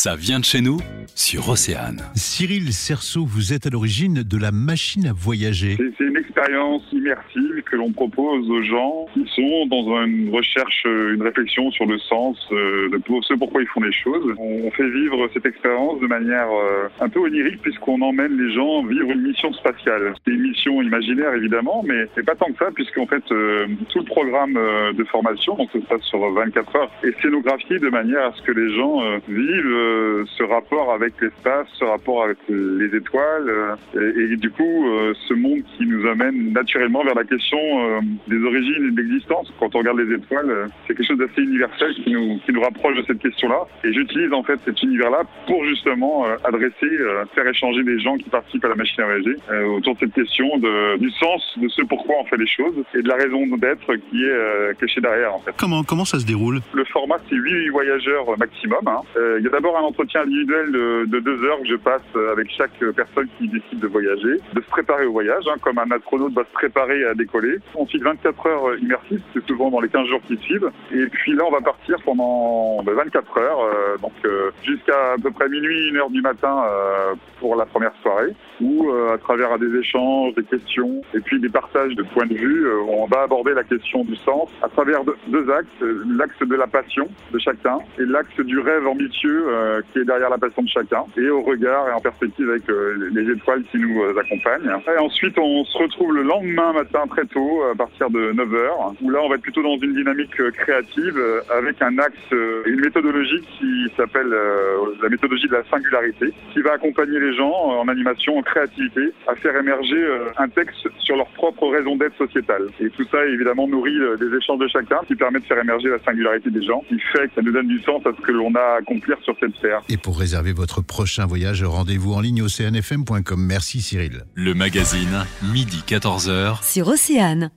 Ça vient de chez nous sur Océane. Cyril Cerceau, vous êtes à l'origine de la machine à voyager. C'est une expérience immersive que l'on propose aux gens qui sont dans une recherche, euh, une réflexion sur le sens euh, de ce pourquoi ils font les choses. On fait vivre cette expérience de manière euh, un peu onirique puisqu'on emmène les gens vivre une mission spatiale. C'est une mission imaginaire évidemment, mais c'est pas tant que ça puisqu'en fait euh, tout le programme de formation, donc ça se passe sur 24 heures, est scénographié de manière à ce que les gens vivent euh, ce rapport avec l'espace, ce rapport avec les étoiles, euh, et, et du coup euh, ce monde qui nous amène naturellement vers la question des origines et de l'existence. Quand on regarde les étoiles, c'est quelque chose d'assez universel qui nous, qui nous rapproche de cette question-là. Et j'utilise en fait cet univers-là pour justement adresser, faire échanger des gens qui participent à la machine à voyager autour de cette question de, du sens de ce pourquoi on fait les choses et de la raison d'être qui est cachée derrière en fait. Comment, comment ça se déroule? Le format, c'est 8 voyageurs maximum. hein. Il y a d'abord un entretien individuel de, de deux heures que je passe avec chaque personne qui décide de voyager, de se préparer au voyage, hein, comme un astronaute va se préparer à décoller. Ensuite, 24 heures immersives, c'est souvent dans les 15 jours qui suivent. Et puis là, on va partir pendant ben, 24 heures, euh, donc euh, jusqu'à à peu près minuit, une heure du matin euh, pour la première soirée, où à travers des échanges, des questions et puis des partages de points de vue, on va aborder la question du sens à travers deux, axes, l'axe de la passion de chacun et l'axe du rêve ambitieux euh, qui est derrière la passion de chacun et au regard et en perspective avec euh, les étoiles qui nous euh, accompagnent. Et ensuite, on se retrouve le lendemain matin très tôt à partir de 9h où là, on va être plutôt dans une dynamique euh, créative euh, avec un axe, euh, une méthodologie qui s'appelle euh, la méthodologie de la singularité qui va accompagner les gens euh, en animation, en créativité à faire émerger euh, un texte sur leur propre raison d'être sociétale. Et tout ça, évidemment, nourrit euh, des échanges de chacun qui permet de faire émerger la singularité des gens, qui fait que ça nous donne du sens à ce que l'on a à accomplir sur cette Et pour réserver votre prochain voyage, rendez-vous en ligne océanfm.com. Merci Cyril. Le magazine, midi 14h. sur Océane.